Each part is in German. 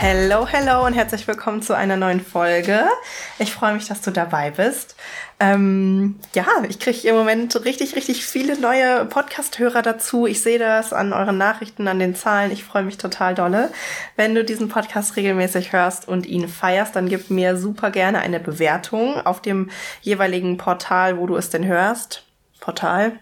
Hello, hello und herzlich willkommen zu einer neuen Folge. Ich freue mich, dass du dabei bist. Ähm, ja, ich kriege im Moment richtig, richtig viele neue Podcast-Hörer dazu. Ich sehe das an euren Nachrichten, an den Zahlen. Ich freue mich total dolle. Wenn du diesen Podcast regelmäßig hörst und ihn feierst, dann gib mir super gerne eine Bewertung auf dem jeweiligen Portal, wo du es denn hörst. Portal,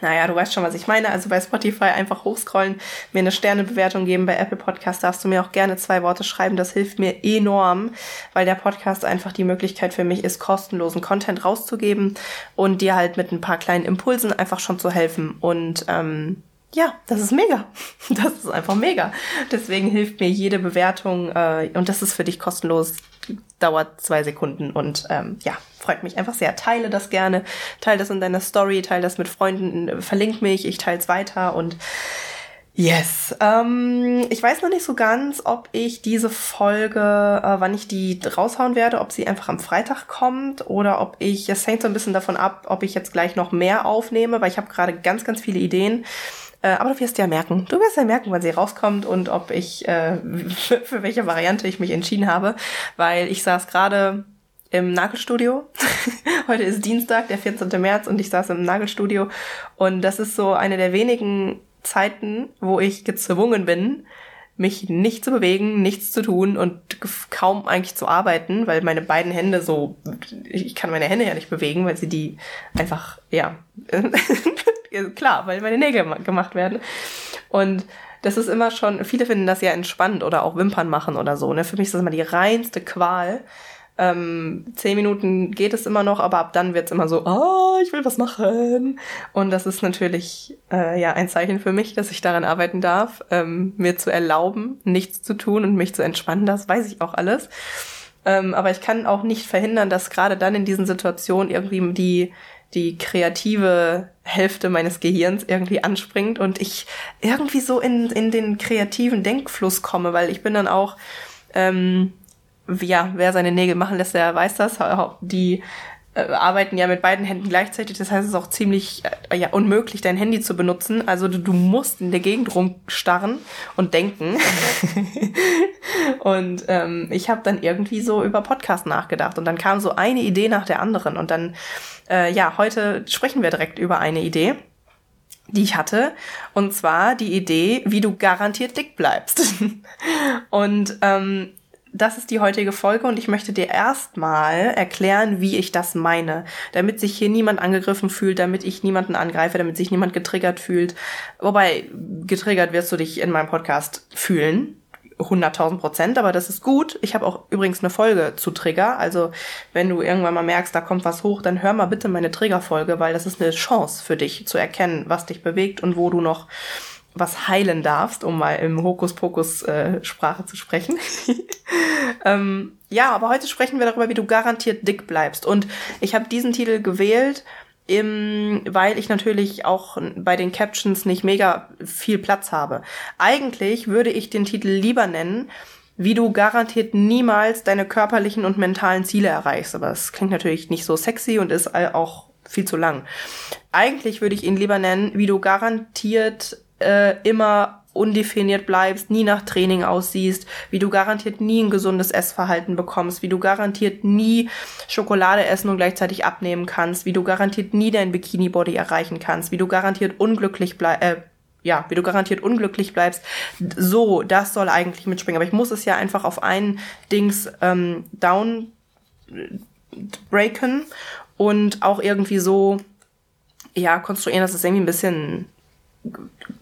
naja, du weißt schon, was ich meine. Also bei Spotify einfach hochscrollen, mir eine Sternebewertung geben. Bei Apple Podcast darfst du mir auch gerne zwei Worte schreiben. Das hilft mir enorm, weil der Podcast einfach die Möglichkeit für mich ist, kostenlosen Content rauszugeben und dir halt mit ein paar kleinen Impulsen einfach schon zu helfen. Und ähm, ja, das ist mega. Das ist einfach mega. Deswegen hilft mir jede Bewertung äh, und das ist für dich kostenlos. Dauert zwei Sekunden und ähm, ja, freut mich einfach sehr. Teile das gerne, teile das in deiner Story, teile das mit Freunden, verlink mich, ich teile es weiter und Yes. Ähm, ich weiß noch nicht so ganz, ob ich diese Folge, äh, wann ich die raushauen werde, ob sie einfach am Freitag kommt oder ob ich, es hängt so ein bisschen davon ab, ob ich jetzt gleich noch mehr aufnehme, weil ich habe gerade ganz, ganz viele Ideen. Äh, aber du wirst ja merken, du wirst ja merken, wann sie rauskommt und ob ich, äh, für, welche Variante ich mich entschieden habe, weil ich saß gerade im Nagelstudio. Heute ist Dienstag, der 14. März und ich saß im Nagelstudio und das ist so eine der wenigen Zeiten, wo ich gezwungen bin, mich nicht zu bewegen, nichts zu tun und kaum eigentlich zu arbeiten, weil meine beiden Hände so, ich kann meine Hände ja nicht bewegen, weil sie die einfach, ja, klar, weil meine Nägel gemacht werden. Und das ist immer schon, viele finden das ja entspannend oder auch Wimpern machen oder so. Ne? Für mich ist das immer die reinste Qual. Ähm, zehn Minuten geht es immer noch, aber ab dann wird es immer so, oh, ich will was machen. Und das ist natürlich äh, ja ein Zeichen für mich, dass ich daran arbeiten darf, ähm, mir zu erlauben, nichts zu tun und mich zu entspannen. Das weiß ich auch alles. Ähm, aber ich kann auch nicht verhindern, dass gerade dann in diesen Situationen irgendwie die die kreative Hälfte meines Gehirns irgendwie anspringt und ich irgendwie so in, in den kreativen Denkfluss komme, weil ich bin dann auch, ähm, ja, wer seine Nägel machen lässt, der weiß das. Die arbeiten ja mit beiden Händen gleichzeitig. Das heißt, es ist auch ziemlich äh, ja, unmöglich, dein Handy zu benutzen. Also du, du musst in der Gegend rumstarren und denken. und ähm, ich habe dann irgendwie so über Podcast nachgedacht. Und dann kam so eine Idee nach der anderen. Und dann, äh, ja, heute sprechen wir direkt über eine Idee die ich hatte. Und zwar die Idee, wie du garantiert dick bleibst. und ähm, das ist die heutige Folge und ich möchte dir erstmal erklären, wie ich das meine, damit sich hier niemand angegriffen fühlt, damit ich niemanden angreife, damit sich niemand getriggert fühlt. Wobei, getriggert wirst du dich in meinem Podcast fühlen. 100.000 Prozent, aber das ist gut. Ich habe auch übrigens eine Folge zu Trigger. Also wenn du irgendwann mal merkst, da kommt was hoch, dann hör mal bitte meine Triggerfolge, weil das ist eine Chance für dich zu erkennen, was dich bewegt und wo du noch was heilen darfst, um mal im Hokuspokus-Sprache äh, zu sprechen. ähm, ja, aber heute sprechen wir darüber, wie du garantiert dick bleibst. Und ich habe diesen Titel gewählt, im, weil ich natürlich auch bei den Captions nicht mega viel Platz habe. Eigentlich würde ich den Titel lieber nennen, wie du garantiert niemals deine körperlichen und mentalen Ziele erreichst. Aber es klingt natürlich nicht so sexy und ist auch viel zu lang. Eigentlich würde ich ihn lieber nennen, wie du garantiert äh, immer undefiniert bleibst, nie nach Training aussiehst, wie du garantiert nie ein gesundes Essverhalten bekommst, wie du garantiert nie Schokolade essen und gleichzeitig abnehmen kannst, wie du garantiert nie dein Bikini-Body erreichen kannst, wie du garantiert unglücklich bleibst, äh, ja, wie du garantiert unglücklich bleibst. So, das soll eigentlich mitspringen. Aber ich muss es ja einfach auf ein Dings ähm, down breaken und auch irgendwie so ja konstruieren, dass es irgendwie ein bisschen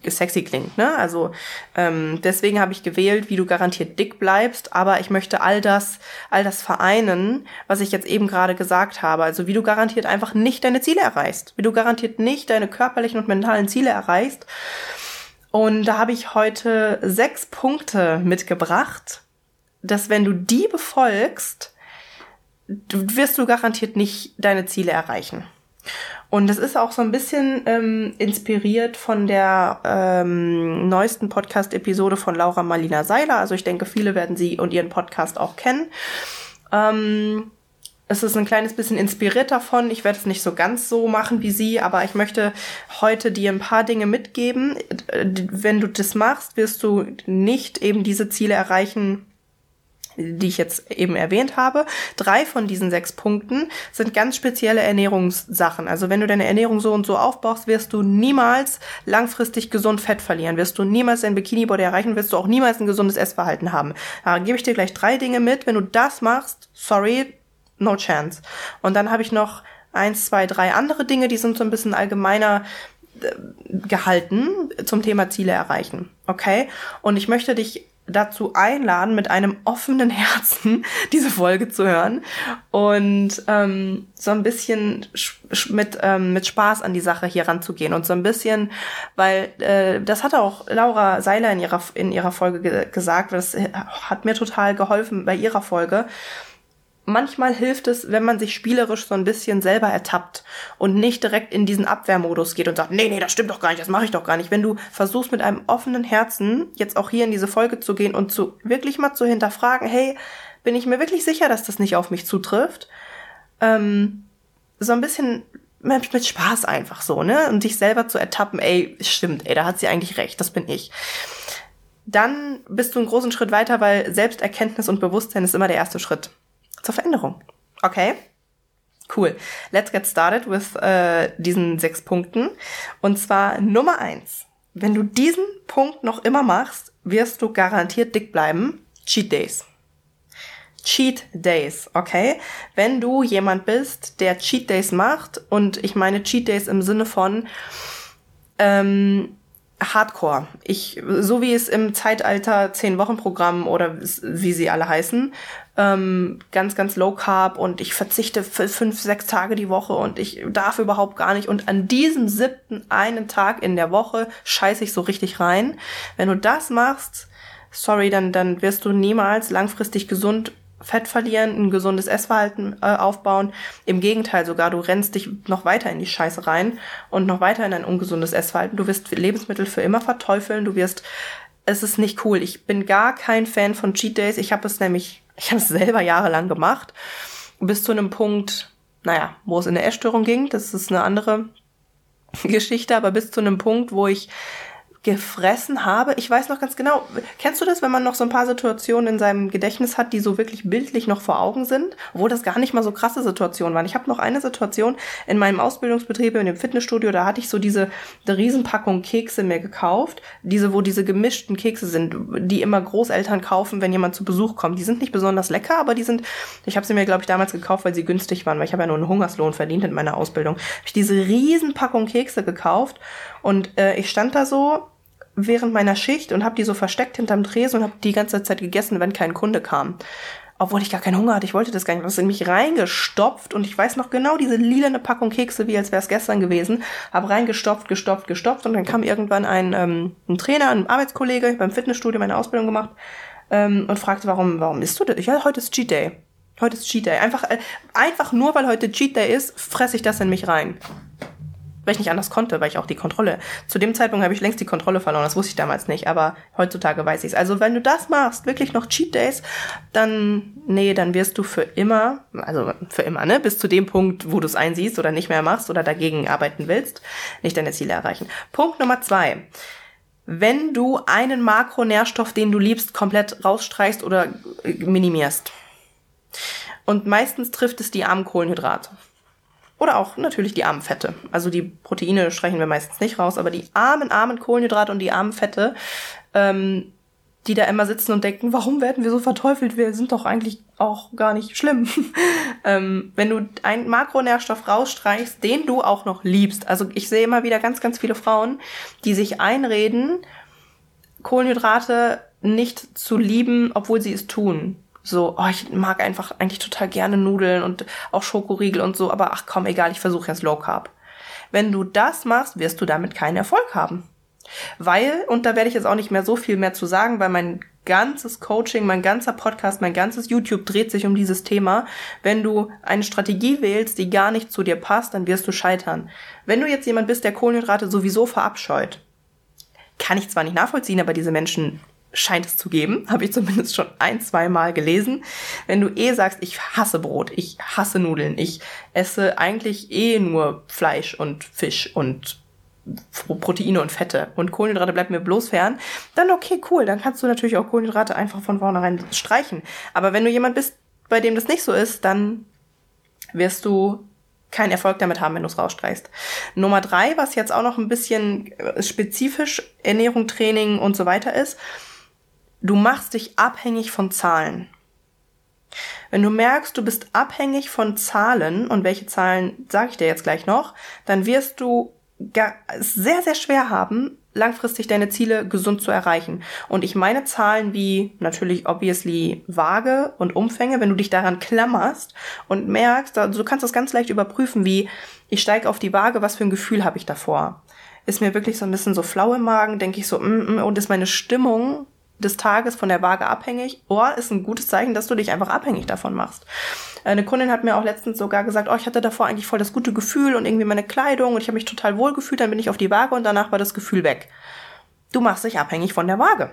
sexy klingt. Ne? Also ähm, deswegen habe ich gewählt, wie du garantiert dick bleibst, aber ich möchte all das, all das vereinen, was ich jetzt eben gerade gesagt habe. Also wie du garantiert einfach nicht deine Ziele erreichst, wie du garantiert nicht deine körperlichen und mentalen Ziele erreichst. Und da habe ich heute sechs Punkte mitgebracht, dass wenn du die befolgst, wirst du garantiert nicht deine Ziele erreichen. Und es ist auch so ein bisschen ähm, inspiriert von der ähm, neuesten Podcast-Episode von Laura Marlina Seiler. Also ich denke, viele werden sie und ihren Podcast auch kennen. Ähm, es ist ein kleines bisschen inspiriert davon. Ich werde es nicht so ganz so machen wie sie, aber ich möchte heute dir ein paar Dinge mitgeben. Wenn du das machst, wirst du nicht eben diese Ziele erreichen, die ich jetzt eben erwähnt habe. Drei von diesen sechs Punkten sind ganz spezielle Ernährungssachen. Also wenn du deine Ernährung so und so aufbaust, wirst du niemals langfristig gesund Fett verlieren, wirst du niemals dein Bikini-Body erreichen, wirst du auch niemals ein gesundes Essverhalten haben. Da gebe ich dir gleich drei Dinge mit. Wenn du das machst, sorry, no chance. Und dann habe ich noch eins, zwei, drei andere Dinge, die sind so ein bisschen allgemeiner äh, gehalten zum Thema Ziele erreichen. Okay? Und ich möchte dich dazu einladen, mit einem offenen Herzen diese Folge zu hören und ähm, so ein bisschen mit, ähm, mit Spaß an die Sache hier ranzugehen und so ein bisschen, weil äh, das hat auch Laura Seiler in ihrer, in ihrer Folge ge gesagt, das hat mir total geholfen bei ihrer Folge manchmal hilft es, wenn man sich spielerisch so ein bisschen selber ertappt und nicht direkt in diesen Abwehrmodus geht und sagt, nee, nee, das stimmt doch gar nicht, das mache ich doch gar nicht. Wenn du versuchst mit einem offenen Herzen jetzt auch hier in diese Folge zu gehen und zu wirklich mal zu hinterfragen, hey, bin ich mir wirklich sicher, dass das nicht auf mich zutrifft? Ähm, so ein bisschen mit, Spaß einfach so, ne? Und dich selber zu ertappen, ey, stimmt, ey, da hat sie eigentlich recht, das bin ich. Dann bist du einen großen Schritt weiter, weil Selbsterkenntnis und Bewusstsein ist immer der erste Schritt zur Veränderung. Okay? Cool. Let's get started with äh, diesen sechs Punkten. Und zwar Nummer eins. Wenn du diesen Punkt noch immer machst, wirst du garantiert dick bleiben. Cheat Days. Cheat Days, okay? Wenn du jemand bist, der Cheat Days macht, und ich meine Cheat Days im Sinne von, ähm, Hardcore. Ich, so wie es im Zeitalter 10-Wochen-Programm oder wie sie alle heißen, ähm, ganz, ganz low carb und ich verzichte für fünf, sechs Tage die Woche und ich darf überhaupt gar nicht. Und an diesem siebten einen Tag in der Woche scheiße ich so richtig rein. Wenn du das machst, sorry, dann, dann wirst du niemals langfristig gesund Fett verlieren, ein gesundes Essverhalten äh, aufbauen. Im Gegenteil sogar, du rennst dich noch weiter in die Scheiße rein und noch weiter in ein ungesundes Essverhalten. Du wirst Lebensmittel für immer verteufeln, du wirst es ist nicht cool. Ich bin gar kein Fan von Cheat Days. Ich habe es nämlich, ich habe es selber jahrelang gemacht, bis zu einem Punkt, naja, wo es in eine Essstörung ging. Das ist eine andere Geschichte, aber bis zu einem Punkt, wo ich gefressen habe. Ich weiß noch ganz genau, kennst du das, wenn man noch so ein paar Situationen in seinem Gedächtnis hat, die so wirklich bildlich noch vor Augen sind, obwohl das gar nicht mal so krasse Situationen waren. Ich habe noch eine Situation in meinem Ausbildungsbetrieb in dem Fitnessstudio, da hatte ich so diese eine Riesenpackung Kekse mir gekauft, diese wo diese gemischten Kekse sind, die immer Großeltern kaufen, wenn jemand zu Besuch kommt. Die sind nicht besonders lecker, aber die sind ich habe sie mir glaube ich damals gekauft, weil sie günstig waren, weil ich habe ja nur einen Hungerslohn verdient in meiner Ausbildung. Hab ich diese Riesenpackung Kekse gekauft und äh, ich stand da so während meiner Schicht und habe die so versteckt hinterm Tresen und habe die ganze Zeit gegessen, wenn kein Kunde kam. Obwohl ich gar keinen Hunger hatte, ich wollte das gar nicht. Das in mich reingestopft und ich weiß noch genau diese lilane Packung Kekse, wie als wäre es gestern gewesen. Hab reingestopft, gestopft, gestopft und dann kam irgendwann ein, ähm, ein Trainer, ein Arbeitskollege beim Fitnessstudio meine Ausbildung gemacht ähm, und fragte, warum, warum isst du das? Ja, heute ist Cheat Day. Heute ist Cheat Day. Einfach, äh, einfach nur, weil heute Cheat Day ist, fresse ich das in mich rein weil ich nicht anders konnte, weil ich auch die Kontrolle. Zu dem Zeitpunkt habe ich längst die Kontrolle verloren, das wusste ich damals nicht, aber heutzutage weiß ich es. Also wenn du das machst, wirklich noch Cheat Days, dann, nee, dann wirst du für immer, also für immer, ne, bis zu dem Punkt, wo du es einsiehst oder nicht mehr machst oder dagegen arbeiten willst, nicht deine Ziele erreichen. Punkt Nummer zwei. Wenn du einen Makronährstoff, den du liebst, komplett rausstreichst oder minimierst. Und meistens trifft es die armen Kohlenhydrate. Oder auch natürlich die armen Fette. Also die Proteine streichen wir meistens nicht raus, aber die armen, armen Kohlenhydrate und die armen Fette, ähm, die da immer sitzen und denken, warum werden wir so verteufelt? Wir sind doch eigentlich auch gar nicht schlimm. ähm, wenn du einen Makronährstoff rausstreichst, den du auch noch liebst. Also ich sehe immer wieder ganz, ganz viele Frauen, die sich einreden, Kohlenhydrate nicht zu lieben, obwohl sie es tun so, oh, ich mag einfach eigentlich total gerne Nudeln und auch Schokoriegel und so, aber ach komm, egal, ich versuche jetzt Low Carb. Wenn du das machst, wirst du damit keinen Erfolg haben. Weil, und da werde ich jetzt auch nicht mehr so viel mehr zu sagen, weil mein ganzes Coaching, mein ganzer Podcast, mein ganzes YouTube dreht sich um dieses Thema. Wenn du eine Strategie wählst, die gar nicht zu dir passt, dann wirst du scheitern. Wenn du jetzt jemand bist, der Kohlenhydrate sowieso verabscheut, kann ich zwar nicht nachvollziehen, aber diese Menschen scheint es zu geben, habe ich zumindest schon ein, zwei Mal gelesen. Wenn du eh sagst, ich hasse Brot, ich hasse Nudeln, ich esse eigentlich eh nur Fleisch und Fisch und Proteine und Fette und Kohlenhydrate bleibt mir bloß fern, dann okay, cool, dann kannst du natürlich auch Kohlenhydrate einfach von vornherein streichen. Aber wenn du jemand bist, bei dem das nicht so ist, dann wirst du keinen Erfolg damit haben, wenn du es rausstreichst. Nummer drei, was jetzt auch noch ein bisschen äh, spezifisch Ernährung, Training und so weiter ist, du machst dich abhängig von Zahlen. Wenn du merkst, du bist abhängig von Zahlen, und welche Zahlen sage ich dir jetzt gleich noch, dann wirst du sehr, sehr schwer haben, langfristig deine Ziele gesund zu erreichen. Und ich meine Zahlen wie natürlich obviously Waage und Umfänge, wenn du dich daran klammerst und merkst, du kannst das ganz leicht überprüfen, wie ich steige auf die Waage, was für ein Gefühl habe ich davor? Ist mir wirklich so ein bisschen so flau im Magen, denke ich so, mm, mm, und ist meine Stimmung des Tages von der Waage abhängig? Oder ist ein gutes Zeichen, dass du dich einfach abhängig davon machst. Eine Kundin hat mir auch letztens sogar gesagt, oh, ich hatte davor eigentlich voll das gute Gefühl und irgendwie meine Kleidung und ich habe mich total wohl gefühlt, dann bin ich auf die Waage und danach war das Gefühl weg. Du machst dich abhängig von der Waage.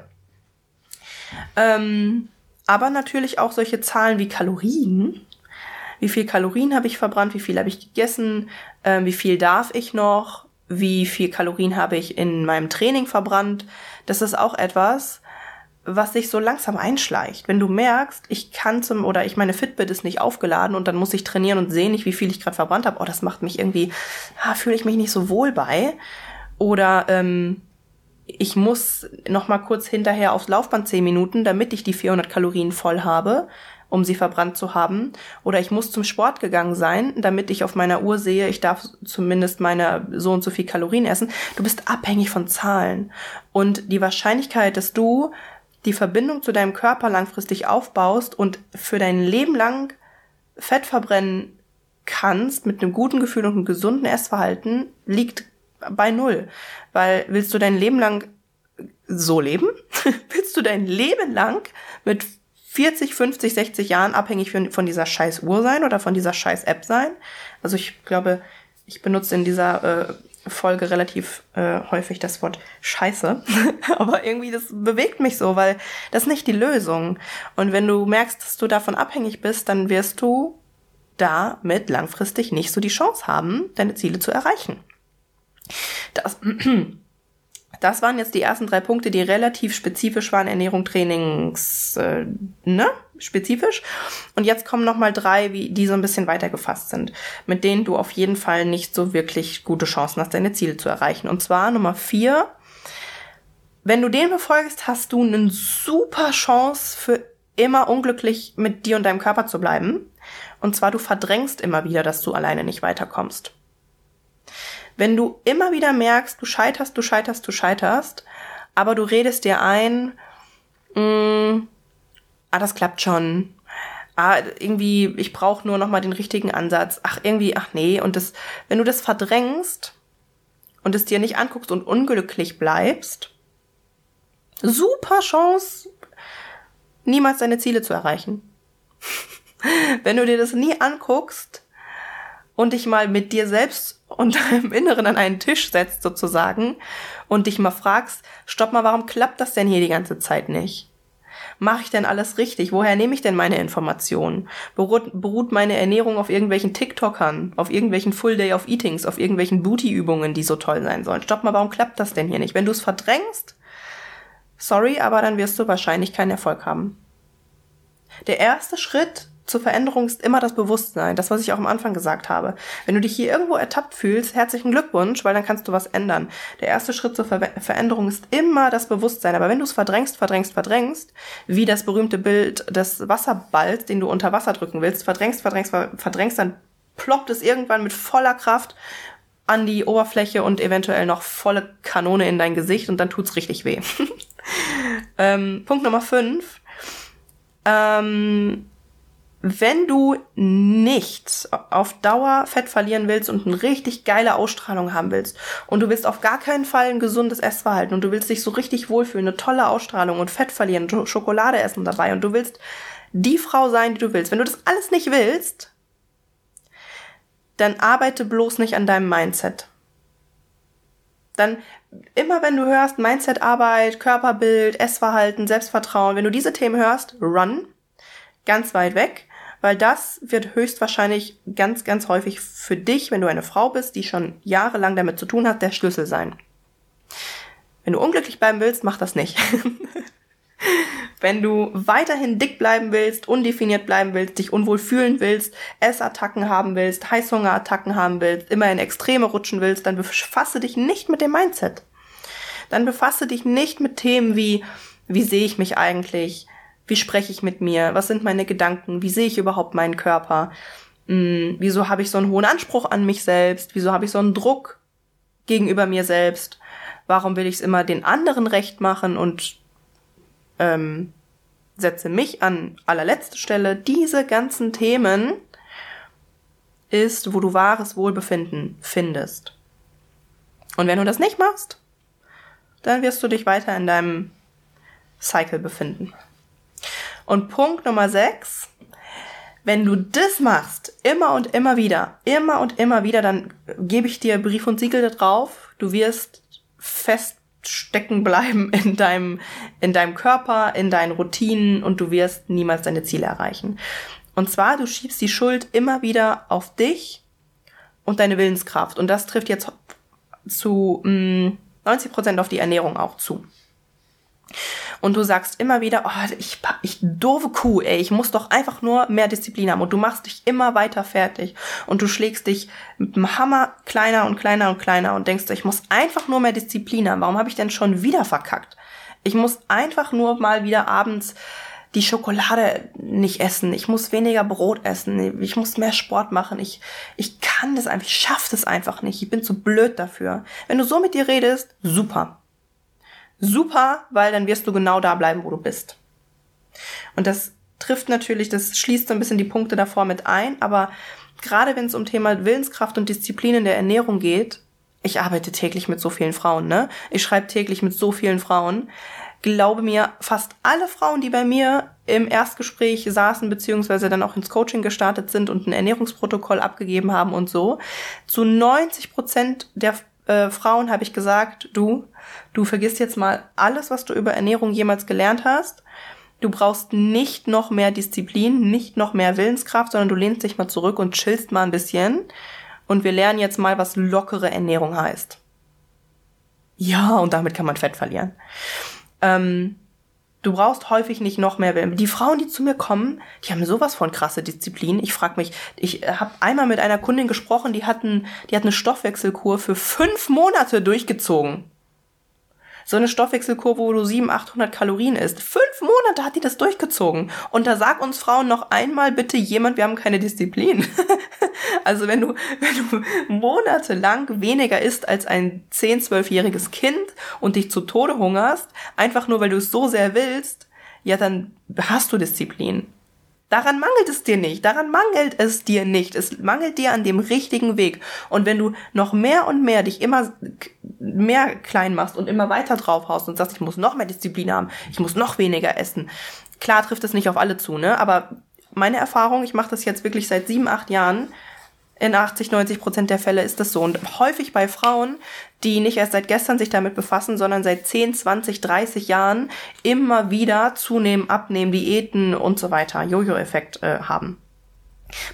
Ähm, aber natürlich auch solche Zahlen wie Kalorien. Wie viel Kalorien habe ich verbrannt? Wie viel habe ich gegessen? Ähm, wie viel darf ich noch? Wie viel Kalorien habe ich in meinem Training verbrannt? Das ist auch etwas, was sich so langsam einschleicht. Wenn du merkst, ich kann zum oder ich meine Fitbit ist nicht aufgeladen und dann muss ich trainieren und sehen nicht, wie viel ich gerade verbrannt habe. Oh, das macht mich irgendwie, ah, fühle ich mich nicht so wohl bei. Oder ähm, ich muss noch mal kurz hinterher aufs Laufband zehn Minuten, damit ich die 400 Kalorien voll habe, um sie verbrannt zu haben. Oder ich muss zum Sport gegangen sein, damit ich auf meiner Uhr sehe, ich darf zumindest meine so und so viel Kalorien essen. Du bist abhängig von Zahlen. Und die Wahrscheinlichkeit, dass du die Verbindung zu deinem Körper langfristig aufbaust und für dein Leben lang Fett verbrennen kannst mit einem guten Gefühl und einem gesunden Essverhalten, liegt bei null. Weil willst du dein Leben lang so leben? willst du dein Leben lang mit 40, 50, 60 Jahren abhängig von dieser scheiß Uhr sein oder von dieser scheiß App sein? Also ich glaube, ich benutze in dieser äh, Folge relativ äh, häufig das Wort Scheiße. Aber irgendwie, das bewegt mich so, weil das ist nicht die Lösung. Und wenn du merkst, dass du davon abhängig bist, dann wirst du damit langfristig nicht so die Chance haben, deine Ziele zu erreichen. Das Das waren jetzt die ersten drei Punkte, die relativ spezifisch waren, Ernährung, Trainings, äh, ne, spezifisch. Und jetzt kommen noch mal drei, wie, die so ein bisschen weiter gefasst sind, mit denen du auf jeden Fall nicht so wirklich gute Chancen hast, deine Ziele zu erreichen. Und zwar Nummer vier, wenn du den befolgst, hast du eine super Chance für immer unglücklich mit dir und deinem Körper zu bleiben. Und zwar du verdrängst immer wieder, dass du alleine nicht weiterkommst. Wenn du immer wieder merkst, du scheiterst, du scheiterst, du scheiterst, aber du redest dir ein, mh, mm, ah, das klappt schon. Ah, irgendwie, ich brauche nur noch mal den richtigen Ansatz. Ach, irgendwie, ach nee. Und das, wenn du das verdrängst und es dir nicht anguckst und unglücklich bleibst, super Chance, niemals deine Ziele zu erreichen. wenn du dir das nie anguckst und dich mal mit dir selbst und im Inneren an einen Tisch setzt sozusagen und dich mal fragst, stopp mal, warum klappt das denn hier die ganze Zeit nicht? Mache ich denn alles richtig? Woher nehme ich denn meine Informationen? Beruht, beruht meine Ernährung auf irgendwelchen TikTokern, auf irgendwelchen Full Day of Eatings, auf irgendwelchen Booty-Übungen, die so toll sein sollen? Stopp mal, warum klappt das denn hier nicht? Wenn du es verdrängst, sorry, aber dann wirst du wahrscheinlich keinen Erfolg haben. Der erste Schritt zur Veränderung ist immer das Bewusstsein, das, was ich auch am Anfang gesagt habe. Wenn du dich hier irgendwo ertappt fühlst, herzlichen Glückwunsch, weil dann kannst du was ändern. Der erste Schritt zur Ver Veränderung ist immer das Bewusstsein. Aber wenn du es verdrängst, verdrängst, verdrängst, wie das berühmte Bild des Wasserballs, den du unter Wasser drücken willst, verdrängst, verdrängst, verdrängst, dann ploppt es irgendwann mit voller Kraft an die Oberfläche und eventuell noch volle Kanone in dein Gesicht und dann tut's richtig weh. ähm, Punkt Nummer fünf. Ähm, wenn du nicht auf Dauer Fett verlieren willst und eine richtig geile Ausstrahlung haben willst und du willst auf gar keinen Fall ein gesundes Essverhalten und du willst dich so richtig wohlfühlen, eine tolle Ausstrahlung und Fett verlieren, Schokolade essen dabei und du willst die Frau sein, die du willst. Wenn du das alles nicht willst, dann arbeite bloß nicht an deinem Mindset. Dann immer wenn du hörst Mindsetarbeit, Körperbild, Essverhalten, Selbstvertrauen, wenn du diese Themen hörst, run ganz weit weg weil das wird höchstwahrscheinlich ganz, ganz häufig für dich, wenn du eine Frau bist, die schon jahrelang damit zu tun hat, der Schlüssel sein. Wenn du unglücklich bleiben willst, mach das nicht. wenn du weiterhin dick bleiben willst, undefiniert bleiben willst, dich unwohl fühlen willst, Essattacken haben willst, Heißhungerattacken haben willst, immer in Extreme rutschen willst, dann befasse dich nicht mit dem Mindset. Dann befasse dich nicht mit Themen wie, wie sehe ich mich eigentlich? Wie spreche ich mit mir? Was sind meine Gedanken? Wie sehe ich überhaupt meinen Körper? Hm, wieso habe ich so einen hohen Anspruch an mich selbst? Wieso habe ich so einen Druck gegenüber mir selbst? Warum will ich es immer den anderen recht machen und ähm, setze mich an allerletzte Stelle? Diese ganzen Themen ist, wo du wahres Wohlbefinden findest. Und wenn du das nicht machst, dann wirst du dich weiter in deinem Cycle befinden. Und Punkt Nummer 6, wenn du das machst, immer und immer wieder, immer und immer wieder, dann gebe ich dir Brief und Siegel da drauf. Du wirst feststecken bleiben in deinem, in deinem Körper, in deinen Routinen und du wirst niemals deine Ziele erreichen. Und zwar, du schiebst die Schuld immer wieder auf dich und deine Willenskraft. Und das trifft jetzt zu mh, mm, 90 Prozent auf die Ernährung auch zu und du sagst immer wieder, oh, ich, ich doofe Kuh, ey, ich muss doch einfach nur mehr Disziplin haben und du machst dich immer weiter fertig und du schlägst dich mit dem Hammer kleiner und kleiner und kleiner und denkst, ich muss einfach nur mehr Disziplin haben. Warum habe ich denn schon wieder verkackt? Ich muss einfach nur mal wieder abends die Schokolade nicht essen. Ich muss weniger Brot essen. Ich muss mehr Sport machen. Ich, ich kann das einfach. Ich schaffe das einfach nicht. Ich bin zu blöd dafür. Wenn du so mit dir redest, super super, weil dann wirst du genau da bleiben, wo du bist. Und das trifft natürlich, das schließt so ein bisschen die Punkte davor mit ein, aber gerade wenn es um Thema Willenskraft und Disziplin in der Ernährung geht, ich arbeite täglich mit so vielen Frauen, ne? Ich schreibe täglich mit so vielen Frauen. Glaube mir, fast alle Frauen, die bei mir im Erstgespräch saßen, beziehungsweise dann auch ins Coaching gestartet sind und ein Ernährungsprotokoll abgegeben haben und so, zu 90 Prozent der äh, Frauen habe ich gesagt, du, du vergisst jetzt mal alles, was du über Ernährung jemals gelernt hast. Du brauchst nicht noch mehr Disziplin, nicht noch mehr Willenskraft, sondern du lehnst dich mal zurück und chillst mal ein bisschen. Und wir lernen jetzt mal, was lockere Ernährung heißt. Ja, und damit kann man Fett verlieren. Ähm, Du brauchst häufig nicht noch mehr Willen. Die Frauen, die zu mir kommen, die haben sowas von krasse Disziplin. Ich frage mich, ich äh, habe einmal mit einer Kundin gesprochen, die hatten, die hat eine Stoffwechselkur für fünf Monate durchgezogen so eine Stoffwechselkurve, wo du 700, 800 Kalorien isst. Fünf Monate hat die das durchgezogen. Und da sag uns Frauen noch einmal bitte jemand, wir haben keine Disziplin. also wenn du, wenn du monatelang weniger isst als ein 10, 12-jähriges Kind und dich zu Tode hungerst, einfach nur weil du es so sehr willst, ja, dann hast du Disziplin. Daran mangelt es dir nicht. Daran mangelt es dir nicht. Es mangelt dir an dem richtigen Weg. Und wenn du noch mehr und mehr dich immer mehr klein machst und immer weiter draufhaust und sagst, ich muss noch mehr Disziplin haben, ich muss noch weniger essen. Klar trifft es nicht auf alle zu, ne? Aber meine Erfahrung, ich mache das jetzt wirklich seit sieben, acht Jahren, in 80, 90 Prozent der Fälle ist das so. Und häufig bei Frauen, die nicht erst seit gestern sich damit befassen, sondern seit 10, 20, 30 Jahren immer wieder zunehmen, abnehmen, Diäten und so weiter, Jojo-Effekt äh, haben.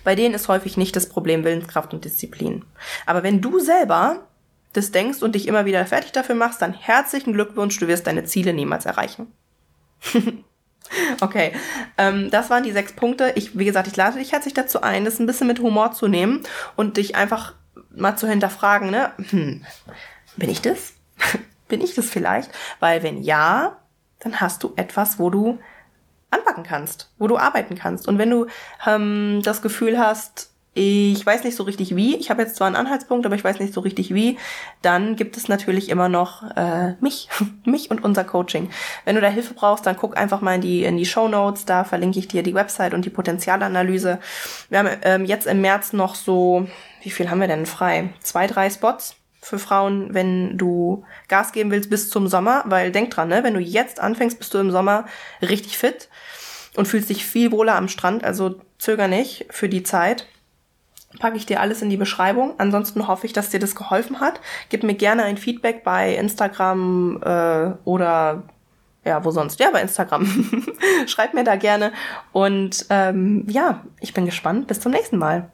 Bei denen ist häufig nicht das Problem Willenskraft und Disziplin. Aber wenn du selber das denkst und dich immer wieder fertig dafür machst, dann herzlichen Glückwunsch, du wirst deine Ziele niemals erreichen. Okay, ähm, das waren die sechs Punkte. Ich, wie gesagt, ich lade dich herzlich dazu ein, das ein bisschen mit Humor zu nehmen und dich einfach mal zu hinterfragen, ne? Hm, bin ich das? bin ich das vielleicht? Weil wenn ja, dann hast du etwas, wo du anpacken kannst, wo du arbeiten kannst. Und wenn du ähm, das Gefühl hast, ich weiß nicht so richtig wie. Ich habe jetzt zwar einen Anhaltspunkt, aber ich weiß nicht so richtig wie. Dann gibt es natürlich immer noch äh, mich, mich und unser Coaching. Wenn du da Hilfe brauchst, dann guck einfach mal in die in die Show Notes. Da verlinke ich dir die Website und die Potenzialanalyse. Wir haben ähm, jetzt im März noch so, wie viel haben wir denn frei? Zwei, drei Spots für Frauen, wenn du Gas geben willst bis zum Sommer, weil denk dran, ne, wenn du jetzt anfängst, bist du im Sommer richtig fit und fühlst dich viel wohler am Strand, also zöger nicht für die Zeit packe ich dir alles in die Beschreibung. Ansonsten hoffe ich, dass dir das geholfen hat. Gib mir gerne ein Feedback bei Instagram äh, oder ja, wo sonst? Ja, bei Instagram. Schreib mir da gerne. Und ähm, ja, ich bin gespannt. Bis zum nächsten Mal.